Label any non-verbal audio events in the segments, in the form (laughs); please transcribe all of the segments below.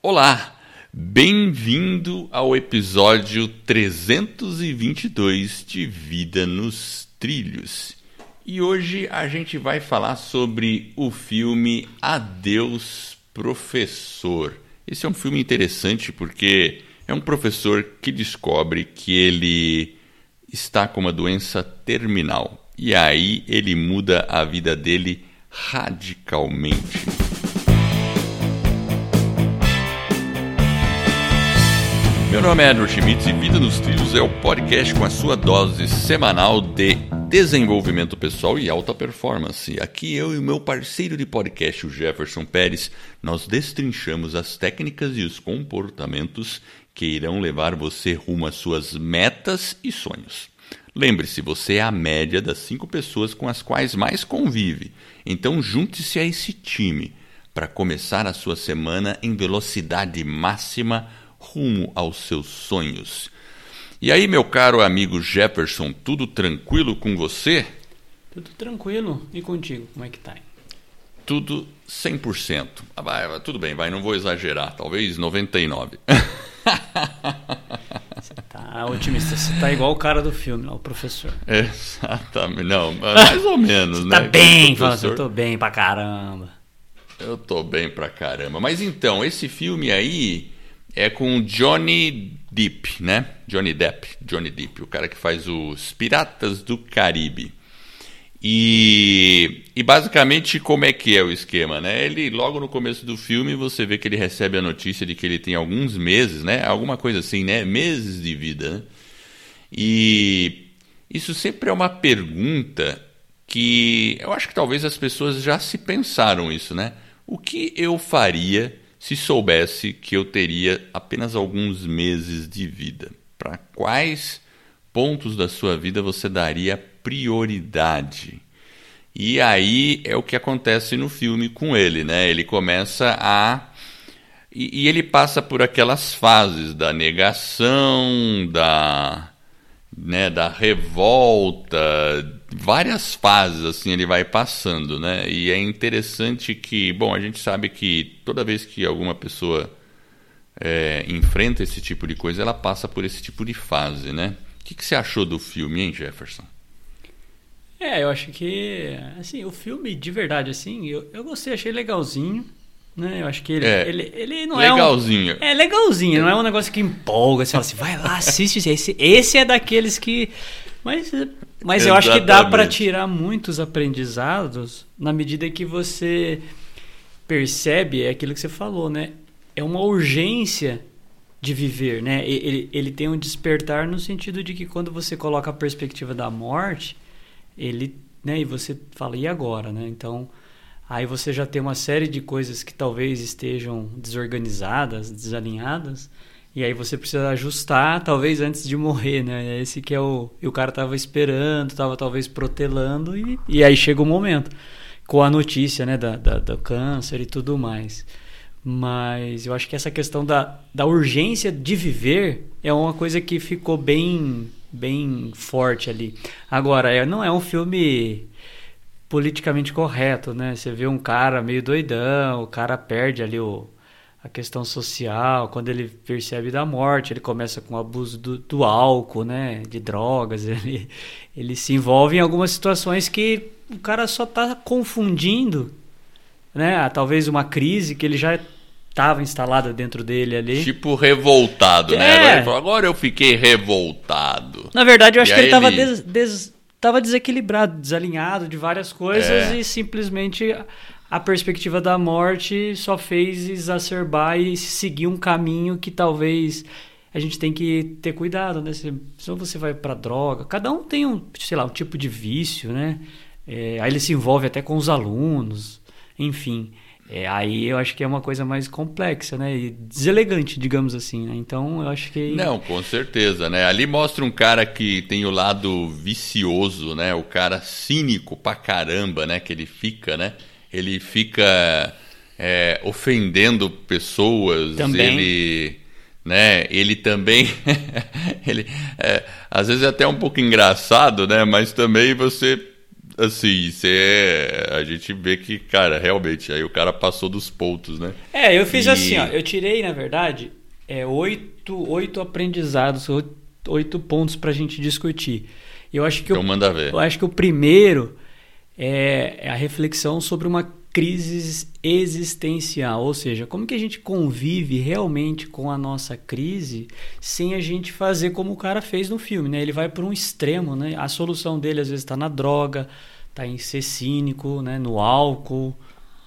Olá, bem-vindo ao episódio 322 de Vida nos Trilhos. E hoje a gente vai falar sobre o filme Adeus Professor. Esse é um filme interessante porque é um professor que descobre que ele está com uma doença terminal. E aí ele muda a vida dele radicalmente. Meu nome é Edward Schmitz e Vida nos Trilhos é o podcast com a sua dose semanal de desenvolvimento pessoal e alta performance. Aqui eu e o meu parceiro de podcast, o Jefferson Pérez, nós destrinchamos as técnicas e os comportamentos que irão levar você rumo às suas metas e sonhos. Lembre-se, você é a média das cinco pessoas com as quais mais convive. Então junte-se a esse time para começar a sua semana em velocidade máxima rumo aos seus sonhos. E aí, meu caro amigo Jefferson, tudo tranquilo com você? Tudo tranquilo. E contigo, como é que tá? Tudo 100%. Ah, vai, tudo bem, vai, não vou exagerar, talvez 99. (laughs) Você tá otimista, você tá igual o cara do filme, lá, o professor. Exatamente, não, mais ou menos, você né? Tá bem, fala assim, eu tô bem pra caramba. Eu tô bem pra caramba. Mas então, esse filme aí é com Johnny Depp, né? Johnny Depp, Johnny Depp, o cara que faz os Piratas do Caribe. E, e basicamente como é que é o esquema, né? Ele logo no começo do filme você vê que ele recebe a notícia de que ele tem alguns meses, né? Alguma coisa assim, né? Meses de vida. Né? E isso sempre é uma pergunta que eu acho que talvez as pessoas já se pensaram isso, né? O que eu faria se soubesse que eu teria apenas alguns meses de vida? Para quais pontos da sua vida você daria prioridade? E aí é o que acontece no filme com ele, né? Ele começa a. E, e ele passa por aquelas fases da negação, da né, da revolta, várias fases assim ele vai passando, né? E é interessante que, bom, a gente sabe que toda vez que alguma pessoa é, enfrenta esse tipo de coisa, ela passa por esse tipo de fase, né? O que, que você achou do filme, hein, Jefferson? É, eu acho que, assim, o filme de verdade, assim, eu, eu gostei, achei legalzinho. Né? Eu acho que ele, É, ele, ele não legalzinho. é um... É legalzinho, não é um negócio que empolga, você fala assim, vai lá, assiste esse. Esse é daqueles que... Mas, mas eu acho que dá para tirar muitos aprendizados na medida que você percebe é aquilo que você falou, né? É uma urgência de viver, né? Ele, ele tem um despertar no sentido de que quando você coloca a perspectiva da morte, ele, né? E você fala, e agora, né? Então, aí você já tem uma série de coisas que talvez estejam desorganizadas, desalinhadas, e aí você precisa ajustar, talvez antes de morrer, né? Esse que é o. E o cara tava esperando, tava talvez protelando, e, e aí chega o momento. Com a notícia, né, da, da- do câncer e tudo mais. Mas eu acho que essa questão da, da urgência de viver é uma coisa que ficou bem, bem forte ali. Agora, é- não é um filme politicamente correto, né? Você vê um cara meio doidão, o cara perde ali o, a questão social, quando ele percebe da morte, ele começa com o abuso do, do álcool, né? De drogas, (laughs) ele, ele se envolve em algumas situações que o cara só está confundindo, né? Talvez uma crise que ele já estava instalada dentro dele ali. Tipo revoltado, né? É. Agora ele falou, agora eu fiquei revoltado. Na verdade, eu acho E que ele estava ele- des, tava desequilibrado, desalinhado de várias coisas É. e simplesmente a perspectiva da morte só fez exacerbar e seguir um caminho que talvez a gente tem que ter cuidado, né? Se, você vai para droga, cada um tem um, sei lá, um tipo de vício, né? É, aí ele se envolve até com os alunos, enfim. É, aí eu acho que é uma coisa mais complexa, né? E deselegante, digamos assim, né? Então eu acho que. Não, com certeza, né? Ali mostra um cara que tem o lado vicioso, né? O cara cínico pra caramba, né? Que ele fica, né? Ele fica é, ofendendo pessoas, Também. ele, né? Ele também, (laughs) ele, é, às vezes é até um pouco engraçado, né? Mas também você assim, você a gente vê que, cara, realmente, aí o cara passou dos pontos, né? É, eu fiz e... assim, ó, eu tirei, na verdade, é, oito, oito aprendizados, oito, oito pontos pra gente discutir. Eu acho que então, manda ver. Eu acho que o primeiro é, é a reflexão sobre uma crise existencial, ou seja, como que a gente convive realmente com a nossa crise sem a gente fazer como o cara fez no filme, né? Ele vai por um extremo, né? A solução dele às vezes está na droga, está em ser cínico, né? No álcool,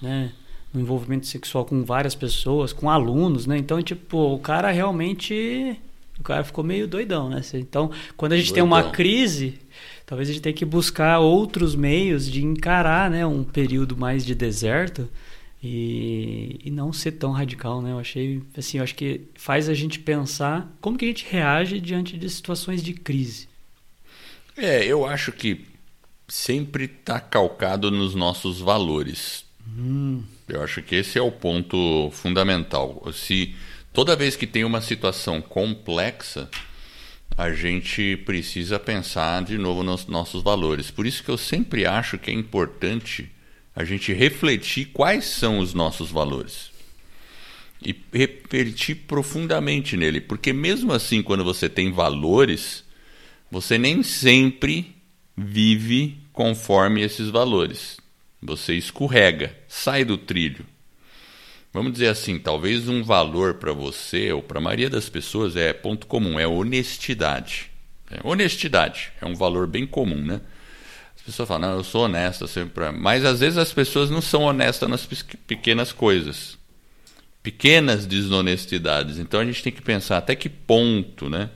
né? No envolvimento sexual com várias pessoas, com alunos, né? Então, tipo, o cara realmente, o cara ficou meio doidão, né? Então, quando a gente doidão. tem uma crise talvez a gente tenha que buscar outros meios de encarar né, um período mais de deserto e, e não ser tão radical, né? Eu achei, assim, eu acho que faz a gente pensar como que a gente reage diante de situações de crise. É, eu acho que sempre está calcado nos nossos valores. Hum. Eu acho que esse é o ponto fundamental. Se toda vez que tem uma situação complexa, a gente precisa pensar de novo nos nossos valores. Por isso que eu sempre acho que é importante a gente refletir quais são os nossos valores e refletir profundamente nele, porque mesmo assim, quando você tem valores, você nem sempre vive conforme esses valores. Você escorrega, sai do trilho. Vamos dizer assim, talvez um valor para você ou para a maioria das pessoas é ponto comum, é honestidade. É, honestidade é um valor bem comum, né? As pessoas falam, não, eu sou honesta sempre. Mas às vezes as pessoas não são honestas nas pequenas coisas. Pequenas desonestidades. Então a gente tem que pensar até que ponto, né?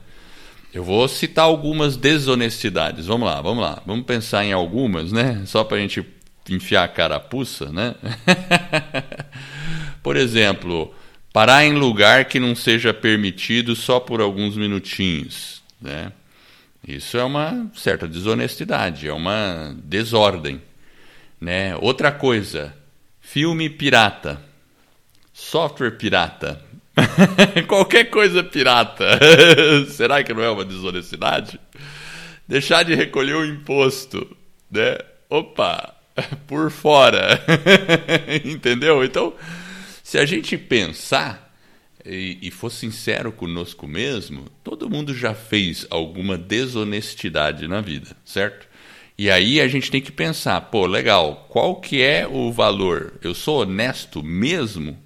Eu vou citar algumas desonestidades. Vamos lá, vamos lá. Vamos pensar em algumas, né? Só para a gente enfiar a carapuça, né? (laughs) Por exemplo, parar em lugar que não seja permitido só por alguns minutinhos, né? Isso é uma certa desonestidade, é uma desordem, né? Outra coisa, filme pirata, software pirata, (laughs) qualquer coisa pirata, (laughs) será que não é uma desonestidade? Deixar de recolher o imposto, né? Opa, (laughs) por fora, entendeu? Então se a gente pensar e, e for sincero conosco mesmo, todo mundo já fez alguma desonestidade na vida, certo? E aí a gente tem que pensar, pô, legal, qual que é o valor? Eu sou honesto mesmo?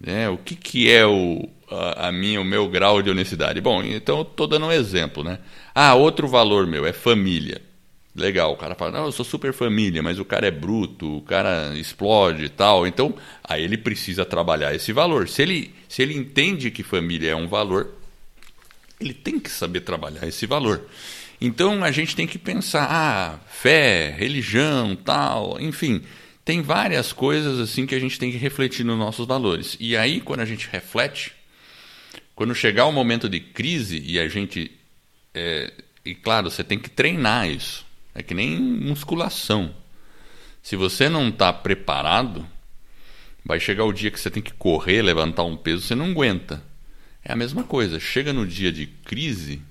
Né? O que, que é o, a, a minha, o meu grau de honestidade? Bom, então eu estou dando um exemplo, né? Ah, outro valor meu é família. Legal, o cara fala, não, eu sou super família, mas o cara é bruto, o cara explode e tal. Então, aí ele precisa trabalhar esse valor. Se ele, se ele entende que família é um valor, ele tem que saber trabalhar esse valor. Então a gente tem que pensar, ah, fé, religião, tal, enfim, tem várias coisas assim que a gente tem que refletir nos nossos valores. E aí, quando a gente reflete, quando chegar o momento de crise e a gente. É, e claro, você tem que treinar isso. É que nem musculação. Se você não está preparado, vai chegar o dia que você tem que correr, levantar um peso, você não aguenta. É a mesma coisa. Chega no dia de crise,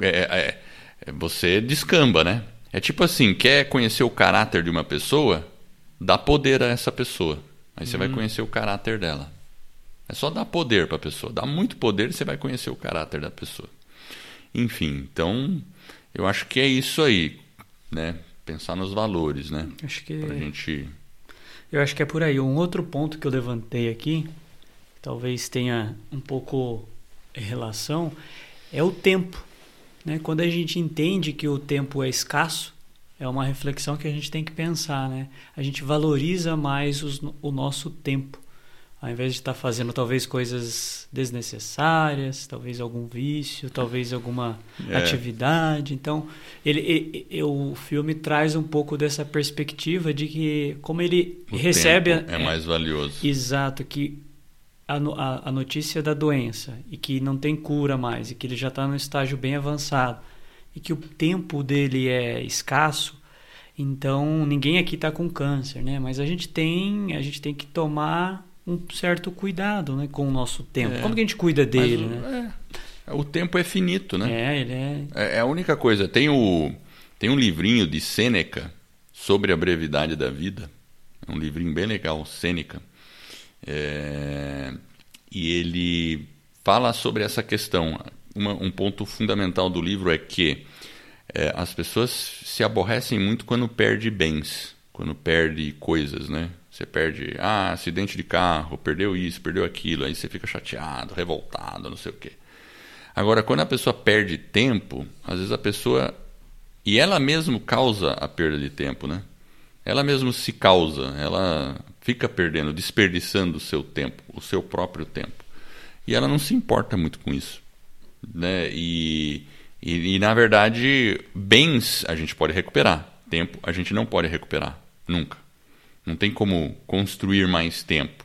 é, é, é, você descamba, né? É tipo assim, quer conhecer o caráter de uma pessoa? Dá poder a essa pessoa. Aí você vai uhum. conhecer o caráter dela. É só dar poder para a pessoa. Dá muito poder e você vai conhecer o caráter da pessoa. Enfim, então eu acho que é isso aí, né? Pensar nos valores, né? Acho que pra gente Eu acho que é por aí. Um outro ponto que eu levantei aqui, talvez tenha um pouco relação, é o tempo, né? Quando a gente entende que o tempo é escasso, é uma reflexão que a gente tem que pensar, né? A gente valoriza mais os, o nosso tempo ao invés de estar tá fazendo talvez coisas desnecessárias, talvez algum vício, talvez alguma é. atividade. Então, ele, ele, o filme traz um pouco dessa perspectiva de que como ele o recebe é, é mais valioso. Exato, que a, a, a notícia da doença e que não tem cura mais e que ele já está no estágio bem avançado e que o tempo dele é escasso. Então, ninguém aqui está com câncer, né? Mas a gente tem, a gente tem que tomar um certo cuidado né, com o nosso tempo. É, Como que a gente cuida dele? né? É, o tempo é finito, né? É, ele é... é... É a única coisa. Tem, o, tem um livrinho de Sêneca, sobre a brevidade da vida. É um livrinho bem legal, Sêneca. É, e ele fala sobre essa questão. Uma, um ponto fundamental do livro é que é, as pessoas se aborrecem muito quando perde bens, quando perde coisas, né? Você perde, ah, acidente de carro, perdeu isso, perdeu aquilo, aí você fica chateado, revoltado, não sei o quê. Agora, quando a pessoa perde tempo, às vezes a pessoa. E ela mesmo causa a perda de tempo, né? Ela mesmo se causa, ela fica perdendo, desperdiçando o seu tempo, o seu próprio tempo. E ela não se importa muito com isso. Né? E, e, e na verdade, bens a gente pode recuperar, tempo a gente não pode recuperar, nunca. Não tem como construir mais tempo.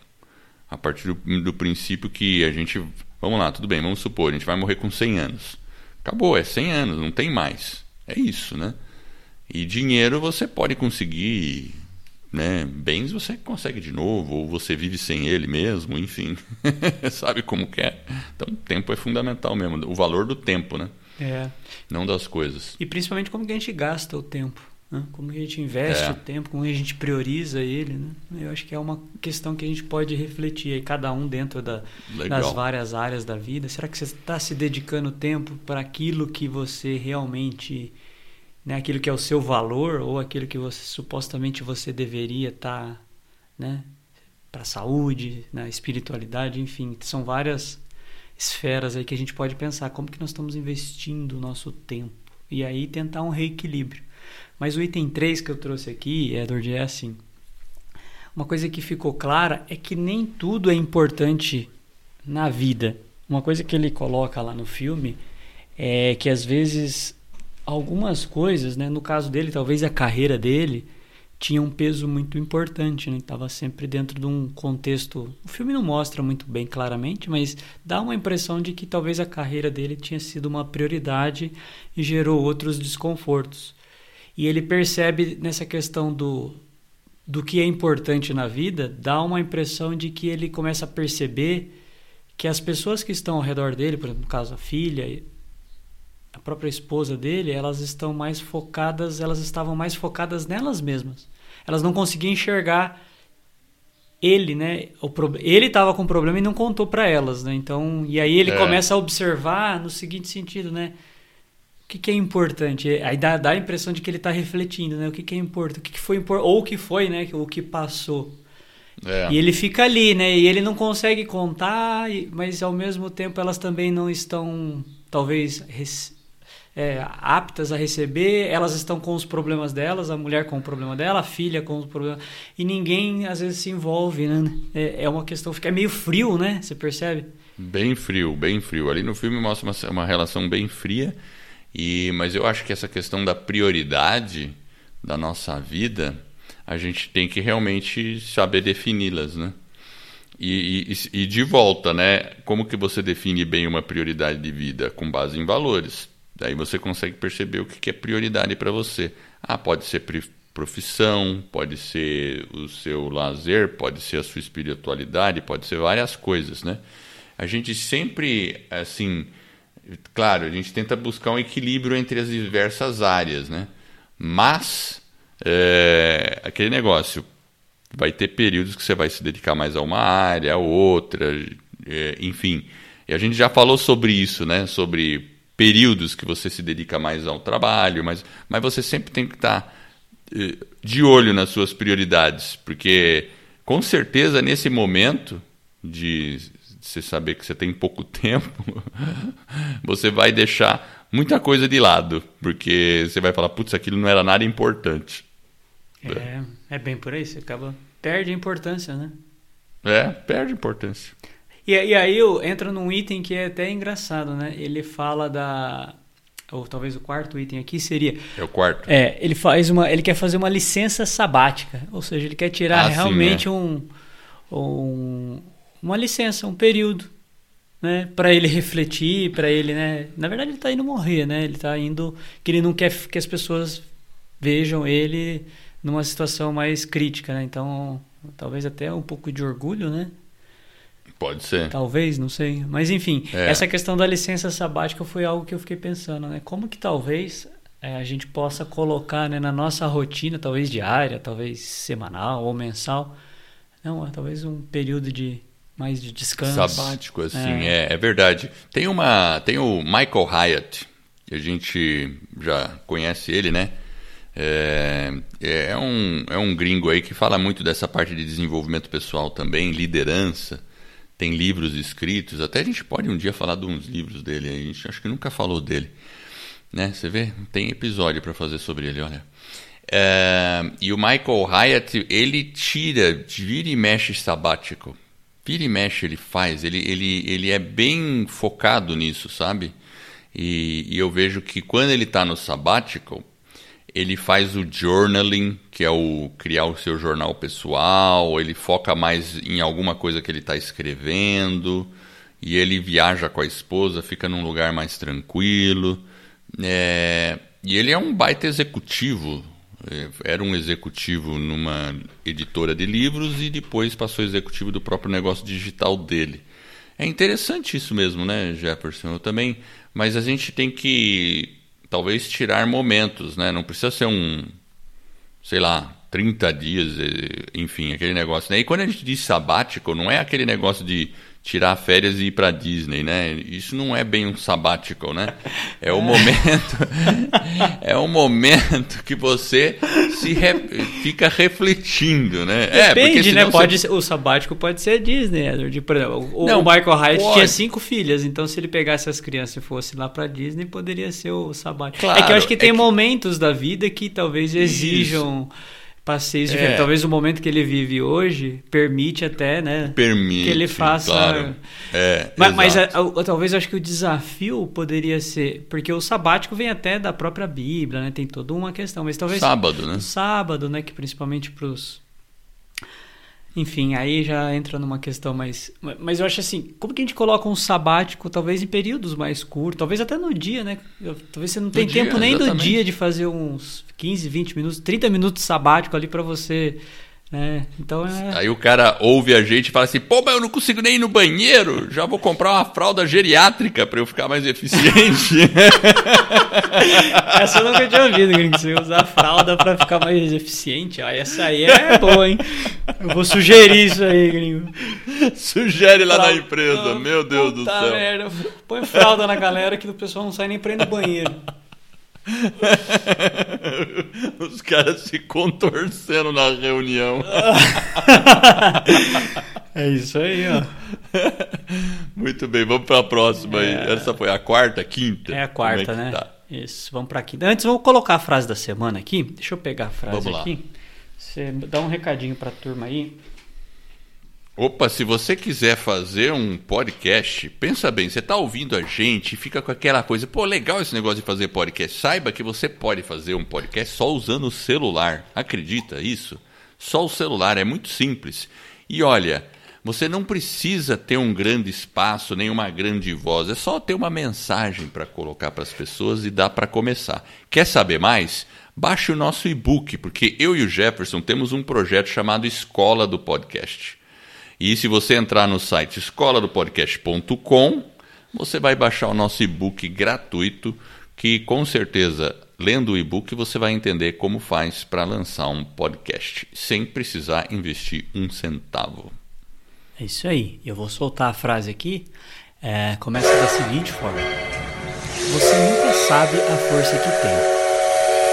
A partir do, do princípio que a gente. Vamos lá, tudo bem, vamos supor, a gente vai morrer com 100 anos. Acabou, é 100 anos, não tem mais. É isso, né? E dinheiro você pode conseguir, né? Bens você consegue de novo, ou você vive sem ele mesmo, enfim. (laughs) Sabe como que é? Então, o tempo é fundamental mesmo, o valor do tempo, né? É. Não das coisas. E principalmente como que a gente gasta o tempo. Né? Como que a gente investe É. o tempo, como a gente prioriza ele. Né? Eu acho que é uma questão que a gente pode refletir aí, cada um dentro da, das várias áreas da vida. Será que você está se dedicando tempo para aquilo que você realmente, né, aquilo que é o seu valor ou aquilo que você supostamente você deveria estar, né, para a saúde, na espiritualidade, enfim, são várias esferas aí que a gente pode pensar como que nós estamos investindo o nosso tempo e aí tentar um reequilíbrio. Mas o item 3 que eu trouxe aqui, Edward, é assim. Uma coisa que ficou clara é que nem tudo é importante na vida. Uma coisa que ele coloca lá no filme é que às vezes algumas coisas, né, no caso dele, talvez a carreira dele tinha um peso muito importante, né? Estava sempre dentro de um contexto. O filme não mostra muito bem claramente, mas dá uma impressão de que talvez a carreira dele tinha sido uma prioridade e gerou outros desconfortos. E ele percebe nessa questão do do que é importante na vida, dá uma impressão de que ele começa a perceber que as pessoas que estão ao redor dele, por exemplo, no caso a filha, a própria esposa dele, elas estão mais focadas, elas estavam mais focadas nelas mesmas. Elas não conseguiam enxergar ele, né? O pro... Ele estava com problema e não contou para elas, né? Então, e aí ele É. começa a observar no seguinte sentido, né? O que, que é importante? Aí dá, dá a impressão de que ele está refletindo, né? O que, que é importante? O que, que foi importante? Ou o que foi, né? O que passou. É. E ele fica ali, né? E ele não consegue contar, mas ao mesmo tempo elas também não estão, talvez, é, aptas a receber. Elas estão com os problemas delas, a mulher com o problema dela, a filha com os problemas. E ninguém às vezes se envolve, né? É, é uma questão, fica meio frio, né? Você percebe? Bem frio, bem frio. Ali no filme mostra uma, uma relação bem fria, e mas eu acho que essa questão da prioridade da nossa vida, a gente tem que realmente saber defini-las, né? E, e, e de volta, né? Como que você define bem uma prioridade de vida? Com base em valores. Daí você consegue perceber o que é prioridade para você. Ah, pode ser profissão, pode ser o seu lazer, pode ser a sua espiritualidade, pode ser várias coisas, né? A gente sempre, assim, claro, a gente tenta buscar um equilíbrio entre as diversas áreas, né? Mas é, aquele negócio vai ter períodos que você vai se dedicar mais a uma área, a outra, é, enfim. E a gente já falou sobre isso, né? Sobre períodos que você se dedica mais ao trabalho, mas, mas você sempre tem que estar eh, de olho nas suas prioridades, porque com certeza nesse momento de você saber que você tem pouco (laughs) tempo, você vai deixar muita coisa de lado, porque você vai falar, putz, aquilo não era nada importante. É, é bem por aí, você acaba perde a importância, né? É, perde importância. E, e aí eu entra num item que é até engraçado, né? Ele fala da ou talvez o quarto item aqui seria É o quarto. é, ele faz uma ele quer fazer uma licença sabática, ou seja, ele quer tirar Ah, sim, realmente é. um, um uma licença, um período, né, para ele refletir, para ele, né, na verdade ele tá indo morrer, né? Ele tá indo que ele não quer que as pessoas vejam ele numa situação mais crítica, né? Então, talvez até um pouco de orgulho, né? Pode ser. Talvez, não sei. Mas enfim, É. essa questão da licença sabática foi algo que eu fiquei pensando, né? Como que talvez é, a gente possa colocar né, na nossa rotina, talvez diária, talvez semanal ou mensal, não, talvez um período de mais de descanso. Sabático, assim, é. é, é verdade. Tem uma, tem o Michael Hyatt, que a gente já conhece ele, né? É, é, um, é um gringo aí que fala muito dessa parte de desenvolvimento pessoal também, liderança. Tem livros escritos, até a gente pode um dia falar de uns livros dele, a gente acho que nunca falou dele. Né? Você vê? Tem episódio para fazer sobre ele, olha. É, e o Michael Hyatt, ele tira, vira e mexe sabático. Vira e mexe ele faz, ele, ele, ele é bem focado nisso, sabe? E, e eu vejo que quando ele está no sabático, ele faz o journaling, que é o criar o seu jornal pessoal, ele foca mais em alguma coisa que ele está escrevendo, e ele viaja com a esposa, fica num lugar mais tranquilo. É, e ele é um baita executivo. É, era um executivo numa editora de livros e depois passou executivo do próprio negócio digital dele. É interessante isso mesmo, né, Jefferson? Eu também. Mas a gente tem que talvez tirar momentos, né? Não precisa ser um, sei lá, 30 dias, enfim, aquele negócio. Né? E quando a gente diz sabático, não é aquele negócio de tirar férias e ir para Disney, né? Isso não é bem um sabático, né? É o momento (laughs) é o momento que você se re, fica refletindo, né? É, Depende, é, né? Pode ser, o sabático pode ser Disney, Edward. Por exemplo, o, não, o Michael Hyatt pode. tinha cinco filhas, então se ele pegasse as crianças e fosse lá para Disney, poderia ser o sabático. Claro, é que eu acho que tem é que... momentos da vida que talvez exijam Isso passeios é. diferentes. Talvez o momento que ele vive hoje permite até, né? Permite. Que ele faça. Claro. É, mas, mas a, a, talvez eu acho que o desafio poderia ser. Porque o sabático vem até da própria Bíblia, né? Tem toda uma questão. Mas talvez. Sábado, né? Sábado, né? Que principalmente para os enfim, aí já entra numa questão mais. Mas eu acho assim, como que a gente coloca um sabático, talvez em períodos mais curtos, talvez até no dia, né? Talvez você não tenha tempo nem exatamente. do dia de fazer uns 15, 20 minutos, 30 minutos sabático ali para você é, então é... Aí o cara ouve a gente e fala assim: pô, mas eu não consigo nem ir no banheiro, já vou comprar uma fralda geriátrica para eu ficar mais eficiente. (laughs) essa eu nunca tinha ouvido, gringo. Você usar fralda para ficar mais eficiente. Ah, essa aí é boa, hein? Eu vou sugerir isso aí, gringo. Sugere lá fralda. na empresa, meu Deus do céu. Merda. Põe fralda na galera que o pessoal não sai nem pra ir no banheiro. (laughs) Os caras se contorcendo na reunião. (laughs) é isso aí, ó. Muito bem, vamos para a próxima é... aí. Essa foi a quarta, quinta? É a quarta, é né? Tá? Isso, vamos para a quinta. Antes, vamos colocar a frase da semana aqui. Deixa eu pegar a frase vamos aqui. Lá. Você dá um recadinho para a turma aí. Opa, se você quiser fazer um podcast, pensa bem, você está ouvindo a gente, fica com aquela coisa, pô, legal esse negócio de fazer podcast. Saiba que você pode fazer um podcast só usando o celular. Acredita isso? Só o celular, é muito simples. E olha, você não precisa ter um grande espaço, nem uma grande voz, é só ter uma mensagem para colocar para as pessoas e dá para começar. Quer saber mais? Baixe o nosso e-book, porque eu e o Jefferson temos um projeto chamado Escola do Podcast. E se você entrar no site escoladopodcast.com, você vai baixar o nosso e-book gratuito, que com certeza, lendo o e-book, você vai entender como faz para lançar um podcast, sem precisar investir um centavo. É isso aí. Eu vou soltar a frase aqui. É, começa da seguinte forma: Você nunca sabe a força que tem,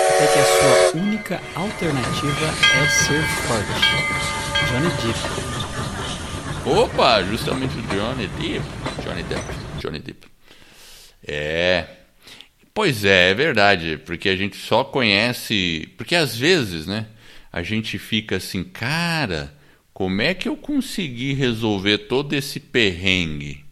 até que a sua única alternativa é ser forte. Johnny Depp. Opa, justamente o Johnny Depp. Johnny Depp. Johnny Depp. É. Pois é, é verdade, porque a gente só conhece. Porque às vezes, né? A gente fica assim, cara, como é que eu consegui resolver todo esse perrengue?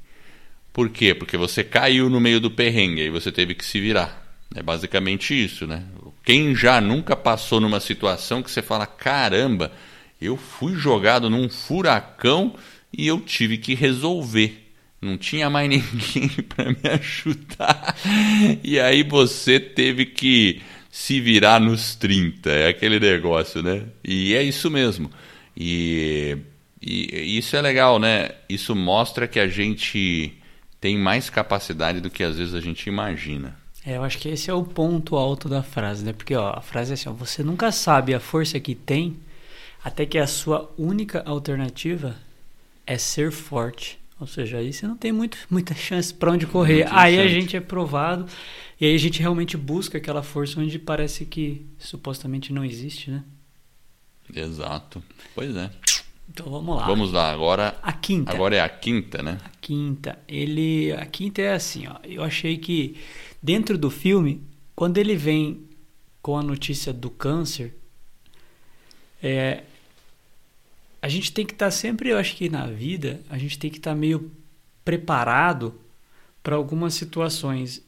Por quê? Porque você caiu no meio do perrengue e você teve que se virar. É basicamente isso, né? Quem já nunca passou numa situação que você fala, caramba, eu fui jogado num furacão e eu tive que resolver. Não tinha mais (laughs) ninguém para me ajudar. E aí você teve que se virar nos 30. É aquele negócio, né? E é isso mesmo. E, e isso é legal, né? Isso mostra que a gente tem mais capacidade do que às vezes a gente imagina. É, eu acho que esse é o ponto alto da frase, né? Porque ó, a frase é assim: ó, você nunca sabe a força que tem até que a sua única alternativa é ser forte. Ou seja, aí você não tem muito, (laughs) muita chance para onde correr. Muito aí a gente é provado e aí a gente realmente busca aquela força onde parece que supostamente não existe, né? Exato. Pois é. Então vamos lá. Vamos lá, agora. A quinta. Agora é a quinta, né? A quinta. Ele, a quinta é assim, ó. Eu achei que dentro do filme, quando ele vem com a notícia do câncer, é, a gente tem que estar tá sempre, eu acho que na vida, a gente tem que estar tá meio preparado para algumas situações.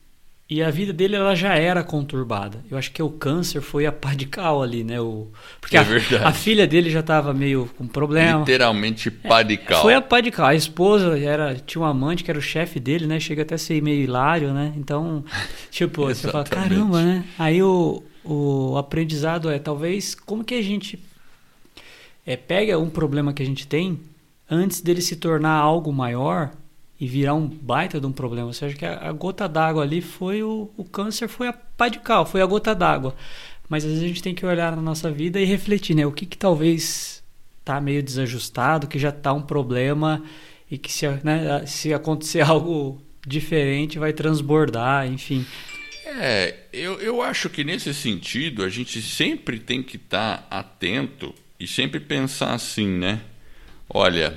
E a vida dele ela já era conturbada. Eu acho que o câncer foi a (laughs) pá de cal ali, né? O... Porque é a, a, filha dele já estava meio com problema. Literalmente pá de cal. É, foi a pá de cal. A esposa era, tinha um amante que era o chefe dele, né? Chega até a ser meio hilário, né? Então, (laughs) tipo, você fala, caramba, né? Aí o, o aprendizado é talvez como que a gente é, pega um problema que a gente tem antes dele se tornar algo maior e virar um baita de um problema. Ou seja, que a, a gota d'água ali foi o, o câncer, foi a pá de cal, foi a gota d'água. Mas às vezes a gente tem que olhar na nossa vida e refletir, né? O que, que talvez está meio desajustado, que já está um problema e que se, né, se acontecer (laughs) algo diferente vai transbordar, enfim. É, eu, eu acho que nesse sentido a gente sempre tem que estar tá atento e sempre pensar assim, né? Olha,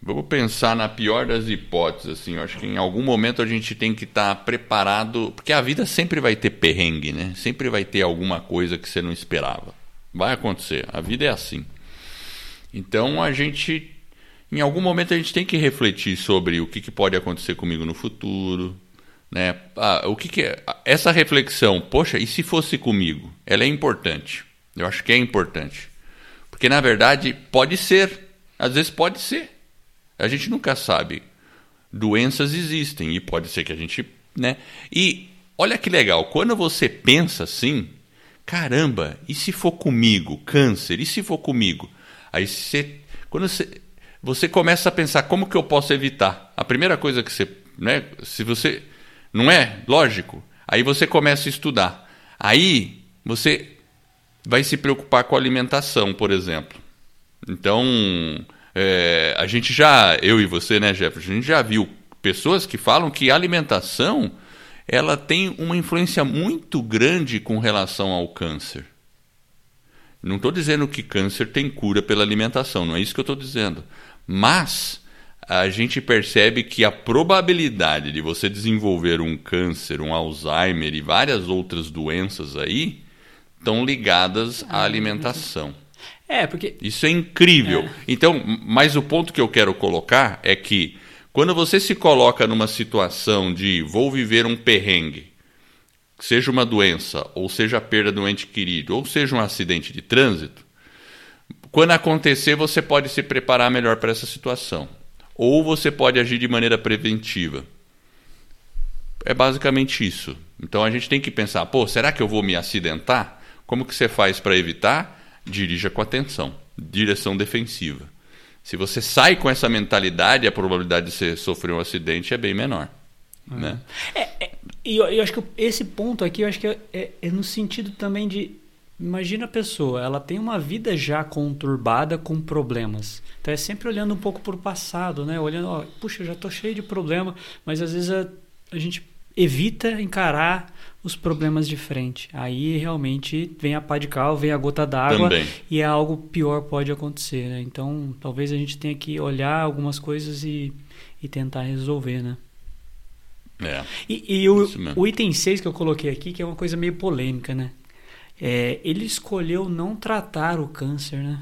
vamos pensar na pior das hipóteses, assim. Eu acho que em algum momento a gente tem que estar tá preparado, porque a vida sempre vai ter perrengue, né? Sempre vai ter alguma coisa que você não esperava. Vai acontecer. A vida é assim. Então a gente, em algum momento a gente tem que refletir sobre o que, que pode acontecer comigo no futuro, né? Ah, o que, que é? essa reflexão? Poxa, e se fosse comigo? Ela é importante. Eu acho que é importante. Porque na verdade pode ser, às vezes pode ser. A gente nunca sabe. Doenças existem e pode ser que a gente, né? E olha que legal, quando você pensa assim, caramba, e se for comigo, câncer, e se for comigo? Aí você, quando você, você começa a pensar como que eu posso evitar. A primeira coisa que você, né, se você, não é? Lógico. Aí você começa a estudar. Aí você vai se preocupar com a alimentação, por exemplo. Então, é, a gente já, eu e você, né, Jefferson, a gente já viu pessoas que falam que a alimentação ela tem uma influência muito grande com relação ao câncer. Não estou dizendo que câncer tem cura pela alimentação, não é isso que eu estou dizendo. Mas a gente percebe que a probabilidade de você desenvolver um câncer, um Alzheimer e várias outras doenças aí estão ligadas à alimentação. É, porque. Isso é incrível. É. Então, mas o ponto que eu quero colocar é que quando você se coloca numa situação de vou viver um perrengue, seja uma doença, ou seja a perda de um ente querido, ou seja um acidente de trânsito, quando acontecer, você pode se preparar melhor para essa situação. Ou você pode agir de maneira preventiva. É basicamente isso. Então a gente tem que pensar: pô, será que eu vou me acidentar? Como que você faz para evitar? Dirija com atenção, direção defensiva. Se você sai com essa mentalidade, a probabilidade de você sofrer um acidente é bem menor. É. Né? É, é, e eu, eu, acho que esse ponto aqui, eu acho que é, é, é no sentido também de Imagina a pessoa, ela tem uma vida já conturbada com problemas. Então é sempre olhando um pouco para o passado, né? Olhando, ó, puxa, já estou cheio de problema, mas às vezes a, a gente evita encarar os problemas de frente. Aí realmente vem a pá de cal, vem a gota d'água e é algo pior pode acontecer, né? Então, talvez a gente tenha que olhar algumas coisas e, e tentar resolver, né? É. E, e o, o, item 6 que eu coloquei aqui, que é uma coisa meio polêmica, né? É, ele escolheu não tratar o câncer, né?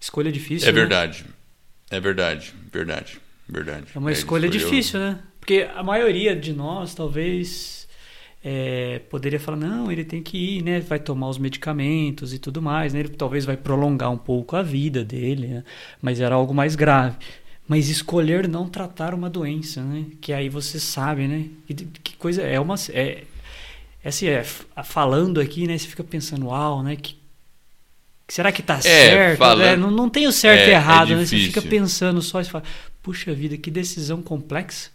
Escolha difícil. É né? verdade. É verdade. Verdade. Verdade. É uma é, escolha escolheu... difícil, né? Porque a maioria de nós, talvez, é, poderia falar, não, ele tem que ir, né? Vai tomar os medicamentos e tudo mais, né? Ele talvez vai prolongar um pouco a vida dele, né? Mas era algo mais grave. Mas escolher não tratar uma doença, né? Que aí você sabe, né? Que, que coisa... É uma... É, é assim, é, falando aqui, né? Você fica pensando, uau, né? Que, será que tá é, certo? Né? não, não tem o certo é, e errado, né? Você fica pensando só e fala, puxa vida, que decisão complexa.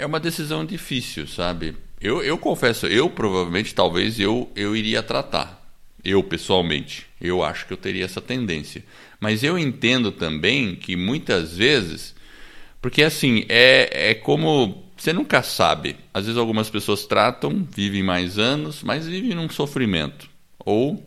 É uma decisão difícil, sabe? Eu, eu confesso, eu provavelmente, talvez eu, eu iria tratar. Eu, pessoalmente. Eu acho que eu teria essa tendência. Mas eu entendo também que muitas vezes. Porque assim, é, é como. Você nunca sabe. Às vezes algumas pessoas tratam, vivem mais anos, mas vivem num sofrimento. Ou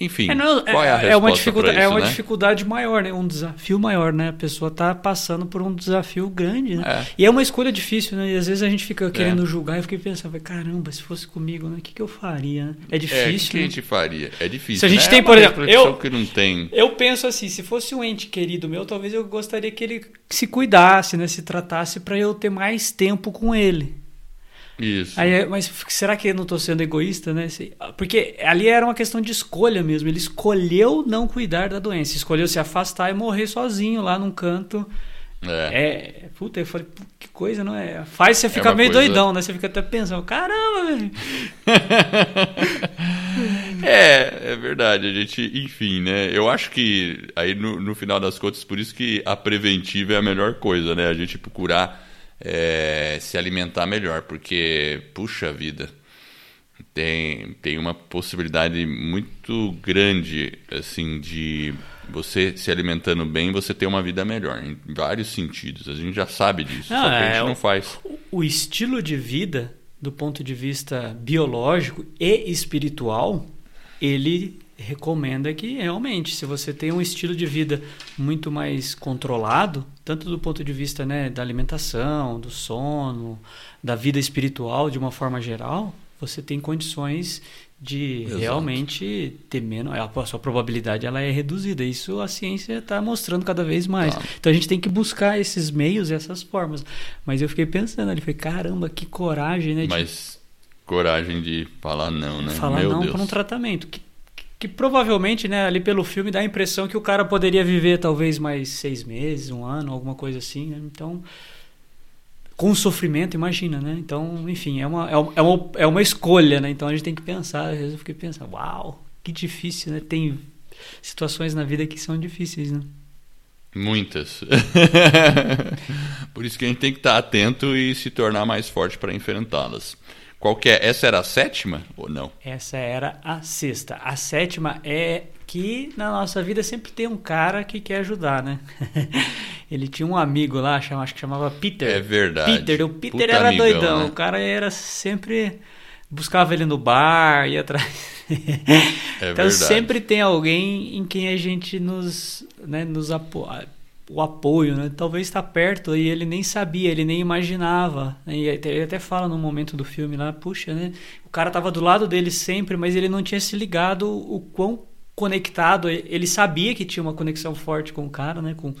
enfim, é, não, qual é a resposta é uma dificuldade, isso, É uma né? dificuldade maior, né? um desafio maior, né? A pessoa está passando por um desafio grande, né? É. E é uma escolha difícil, né? E às vezes a gente fica querendo É. julgar e fiquei pensando, caramba, se fosse comigo, né? O que, que eu faria? né? É É, o que, difícil. que a né? gente faria? É difícil. Se a gente né? tem, é por exemplo, eu- que não tem. Eu penso assim, se fosse um ente querido meu, talvez eu gostaria que ele se cuidasse, né? Se tratasse para eu ter mais tempo com ele. Isso. Aí, é, mas será que eu não estou sendo egoísta, né? Se- Porque ali era uma questão de escolha mesmo. Ele escolheu não cuidar da doença, escolheu se afastar e morrer sozinho lá num canto. É. É, puta, eu falei, "Pô, que coisa, não é? Faz você ficar uma meio coisa- doidão, né? Você fica até pensando, caramba, velho. (laughs) É, é verdade. A gente, enfim, né? Eu acho que aí no, no final das contas, por isso que a preventiva é a melhor coisa, né? A gente procurar é, se alimentar melhor, porque, puxa vida, tem, tem uma possibilidade muito grande, assim, de você se alimentando bem, você ter uma vida melhor, em vários sentidos. A gente já sabe disso, Não, só que a é, gente o- não faz. O estilo de vida, do ponto de vista biológico e espiritual, ele recomenda que realmente, se você tem um estilo de vida muito mais controlado, tanto do ponto de vista né, da alimentação, do sono, da vida espiritual de uma forma geral, você tem condições de Exato. realmente ter menos. A sua probabilidade ela é reduzida. Isso a ciência está mostrando cada vez mais. Tá. Então a gente tem que buscar esses meios, essas formas. Mas eu fiquei pensando ali, falei, caramba, que coragem, né? de Mas coragem de falar não, né? falar Meu não para um tratamento. Que, que, provavelmente, né, ali pelo filme dá a impressão que o cara poderia viver talvez mais seis meses, um ano, alguma coisa assim, né? Então. Com sofrimento, imagina, né? Então, enfim, é uma, é uma, é uma, é escolha, né? Então a gente tem que pensar. Às vezes eu fiquei pensando, uau, que difícil, né? Tem situações na vida que são difíceis, né? Muitas. (laughs) Por isso que a gente tem que estar atento e se tornar mais forte para enfrentá-las. Qual que é? Essa era a sétima ou não? Essa era a sexta. A sétima é que na nossa vida sempre tem um cara que quer ajudar, né? (laughs) Ele tinha um amigo lá, acho que chamava Peter. É verdade. Peter, o Peter Puta era amigão, doidão. né? O cara era sempre. Buscava ele no bar, ia atrás. (laughs) É então verdade. sempre tem alguém em quem a gente nos, né, nos apoia. O apoio, né? Talvez está perto e ele nem sabia, ele nem imaginava. né? E ele até fala no momento do filme lá, puxa, né? O cara tava do lado dele sempre, mas ele não tinha se ligado o quão conectado. Ele sabia que tinha uma conexão forte com o cara, né? Com o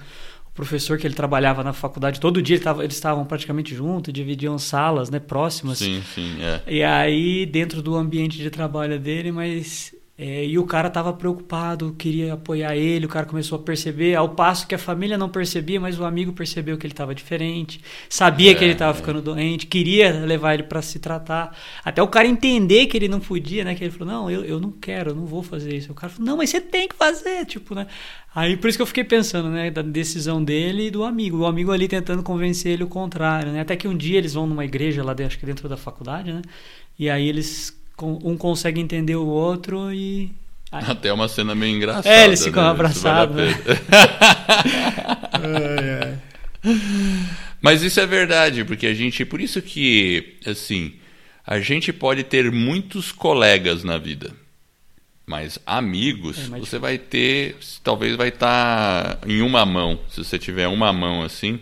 professor que ele trabalhava na faculdade. Todo dia ele tava- eles estavam praticamente juntos, dividiam salas, né? Próximas. Sim, sim, é. E aí, dentro do ambiente de trabalho dele, mas. É, e o cara tava preocupado, queria apoiar ele, o cara começou a perceber, ao passo que a família não percebia, mas o amigo percebeu que ele estava diferente, sabia É, que ele estava é. ficando doente, queria levar ele para se tratar, até o cara entender que ele não podia, né? Que ele falou: Não, eu, eu não quero, eu não vou fazer isso. O cara falou: Não, mas você tem que fazer, tipo, né? Aí por isso que eu fiquei pensando, né, da decisão dele e do amigo, o amigo ali tentando convencer ele o contrário, né? Até que um dia eles vão numa igreja lá, dentro, acho que dentro da faculdade, né? E aí eles um consegue entender o outro e aí- Até uma cena meio engraçada. É, eles ficam né? (laughs) abraçados, vale pena. Mas isso é verdade, porque a gente. Por isso que, assim, a gente pode ter muitos colegas na vida. Mas amigos, É, mas- você vai ter. Talvez vai estar em uma mão. Se você tiver uma mão assim,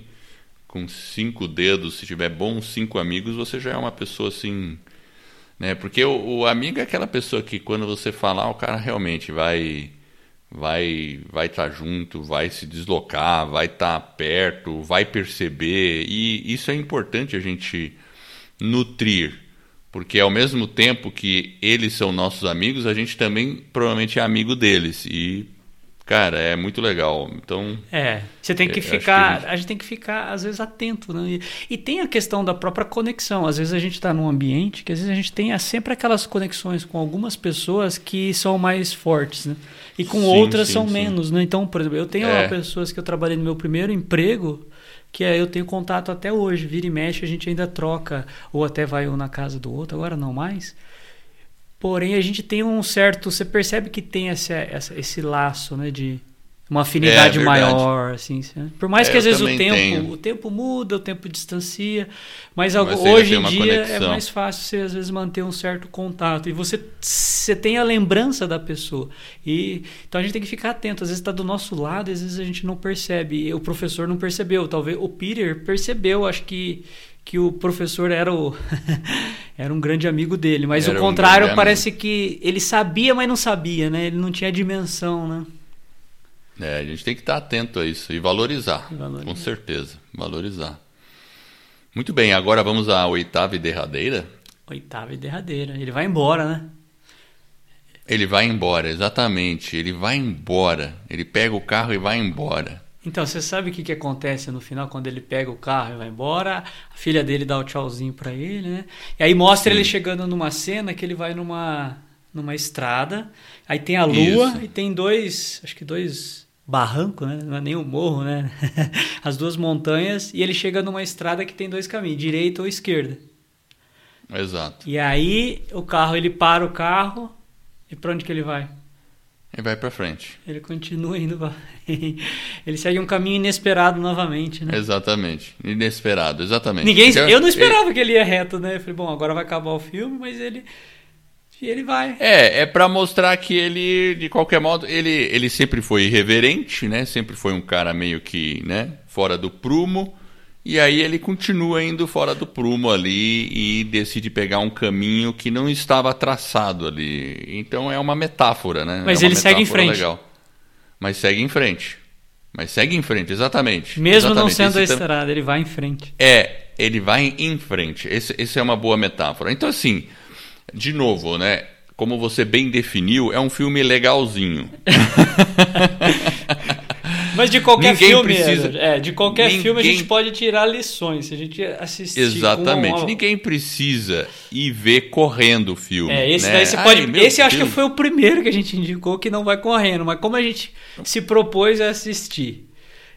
com cinco dedos, se tiver bons cinco amigos, você já é uma pessoa assim. Né? Porque o, o amigo é aquela pessoa que quando você falar, o cara realmente vai vai vai estar junto, vai se deslocar, vai estar perto, vai perceber e isso é importante a gente nutrir, porque ao mesmo tempo que eles são nossos amigos, a gente também provavelmente é amigo deles e Cara, é muito legal. Então. É, você tem que É, ficar. que a gente- a, gente... tem que ficar, às vezes, atento, né? E, e tem a questão da própria conexão. Às vezes a gente está num ambiente que às vezes a gente tem sempre aquelas conexões com algumas pessoas que são mais fortes, né? E com Sim, outras sim, são sim. menos, né? Então, por exemplo, eu tenho É. pessoas que eu trabalhei no meu primeiro emprego. Que é, eu tenho contato até hoje, vira e mexe, a gente ainda troca, ou até vai um na casa do outro, agora não mais. Porém, a gente tem um certo. Você percebe que tem esse, esse laço, né? De uma afinidade É, verdade. maior, assim. né? Por mais É, que às vezes o tempo, tenho. o tempo muda, o tempo distancia, mas, Mas hoje em dia é conexão. mais fácil você às vezes manter um certo contato e você, você tem a lembrança da pessoa. E então a gente tem que ficar atento. Às vezes está do nosso lado, e às vezes a gente não percebe. E o professor não percebeu. Talvez o Peter percebeu. Acho que que o professor era o (laughs) era um grande amigo dele, mas Era o um contrário grande parece que ele sabia, mas não sabia, né? Ele não tinha dimensão, né? É, a gente tem que estar atento a isso e valorizar, E valorizar. com certeza, valorizar. Muito bem, agora vamos à oitava e derradeira. Oitava e derradeira. Ele vai embora, né? Ele vai embora, exatamente. Ele vai embora. Ele pega o carro e vai embora. Então, você sabe o que, que acontece no final quando ele pega o carro e vai embora? A filha dele dá o tchauzinho pra ele, né? E aí mostra Sim. ele chegando numa cena que ele vai numa, numa estrada, aí tem a lua Isso. e tem dois, acho que dois barrancos, né? Não é nem um morro, né? (laughs) As duas montanhas e ele chega numa estrada que tem dois caminhos, direita ou esquerda. Exato. E aí o carro, ele para o carro e pra onde que ele vai? Ele vai pra frente. Ele continua indo pra... Ele segue um caminho inesperado novamente, né? Exatamente. Inesperado, exatamente. Ninguém, Então, eu não ele- esperava que ele ia reto, né? Eu falei, bom, agora vai acabar o filme, mas ele e ele vai. É, é para mostrar que ele, de qualquer modo, ele, ele sempre foi irreverente, né? Sempre foi um cara meio que, né, fora do prumo. E aí ele continua indo fora do prumo ali e decide pegar um caminho que não estava traçado ali. Então é uma metáfora, né? Mas É ele segue em frente. Legal. Mas segue em frente. Mas segue em frente, exatamente. Mesmo não Exatamente. sendo a estrada, ele vai em frente. é, ele vai em frente. Esse, esse é uma boa metáfora. Então, assim, de novo, né? Como você bem definiu, é um filme legalzinho. (laughs) Mas de qualquer Ninguém filme, precisa- é, de qualquer Ninguém- filme a gente pode tirar lições. Se a gente assistir Exatamente. uma- Ninguém precisa ir ver correndo o filme. É, esse né? daí você Ai, pode. esse acho que foi o primeiro que a gente indicou que não vai correndo, mas como a gente se propôs a assistir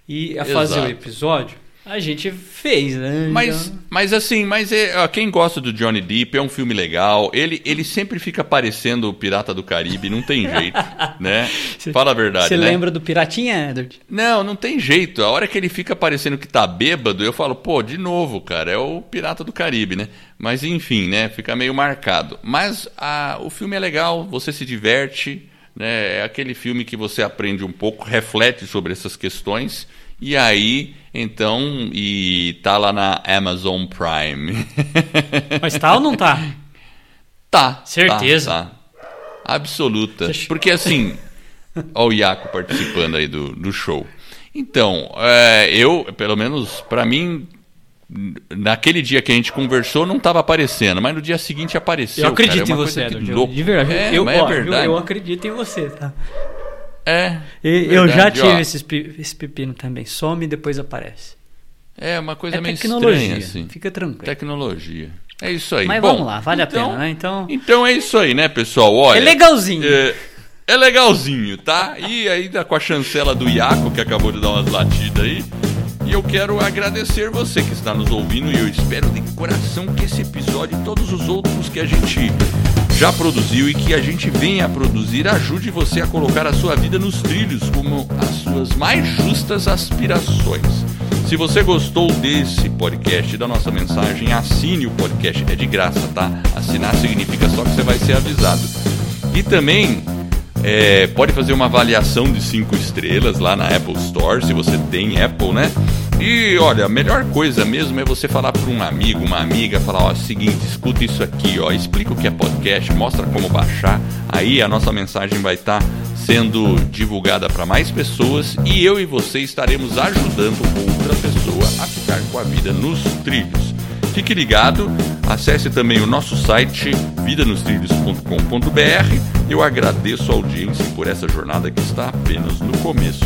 e a fazer o Exato. episódio, a gente fez, né? Mas, Então- mas assim, mas é, quem gosta do Johnny Depp é um filme legal. Ele, ele sempre fica parecendo o Pirata do Caribe, não tem jeito, (laughs) né? Cê- Fala a verdade, Você né? lembra do Piratinha, Edward? Não, não tem jeito. A hora que ele fica parecendo que tá bêbado, eu falo, pô, de novo, cara, é o Pirata do Caribe, né? Mas enfim, né? Fica meio marcado. Mas a, o filme é legal, você se diverte, né? É aquele filme que você aprende um pouco, reflete sobre essas questões. E aí, então, e tá lá na Amazon Prime. (laughs) Mas tá ou não tá? tá. Certeza. Tá, tá. Absoluta. Porque assim, (laughs) ó o Iaco participando aí do, do show. Então, é, eu, pelo menos pra mim, naquele dia que a gente conversou não estava aparecendo, mas no dia seguinte apareceu. Eu acredito cara, é em você, Edward. De verdade. É, eu, mas é ó, verdade. Eu, eu acredito em você, tá? É. E- eu já tive ó. esses esse pepino também. Some e depois aparece. É uma coisa é meio tecnologia. estranha, assim. Fica tranquilo. Tecnologia. É isso aí. Mas Bom, vamos lá, vale então- a pena, né? Então. Então é isso aí, né, pessoal? Olha, É legalzinho. É, é legalzinho, tá? E ainda com a chancela do Iaco, que acabou de dar umas latidas aí. E eu quero agradecer você que está nos ouvindo e eu espero de coração que esse episódio e todos os outros que a gente já produziu e que a gente venha a produzir ajude você a colocar a sua vida nos trilhos como as suas mais justas aspirações. Se você gostou desse podcast, da nossa mensagem, assine o podcast. É de graça, tá? Assinar significa só que você vai ser avisado. E também é, pode fazer uma avaliação de cinco estrelas lá na Apple Store, se você tem Apple, né? E olha, a melhor coisa mesmo é você falar para um amigo, uma amiga, falar, ó, seguinte, escuta isso aqui, ó, explica o que é podcast, mostra como baixar. Aí a nossa mensagem vai estar sendo divulgada para mais pessoas e eu e você estaremos ajudando outra pessoa a ficar com a vida nos trilhos. Fique ligado, Acesse também o nosso site vidanostrilhos.com.br. Eu agradeço a audiência por essa jornada que está apenas no começo.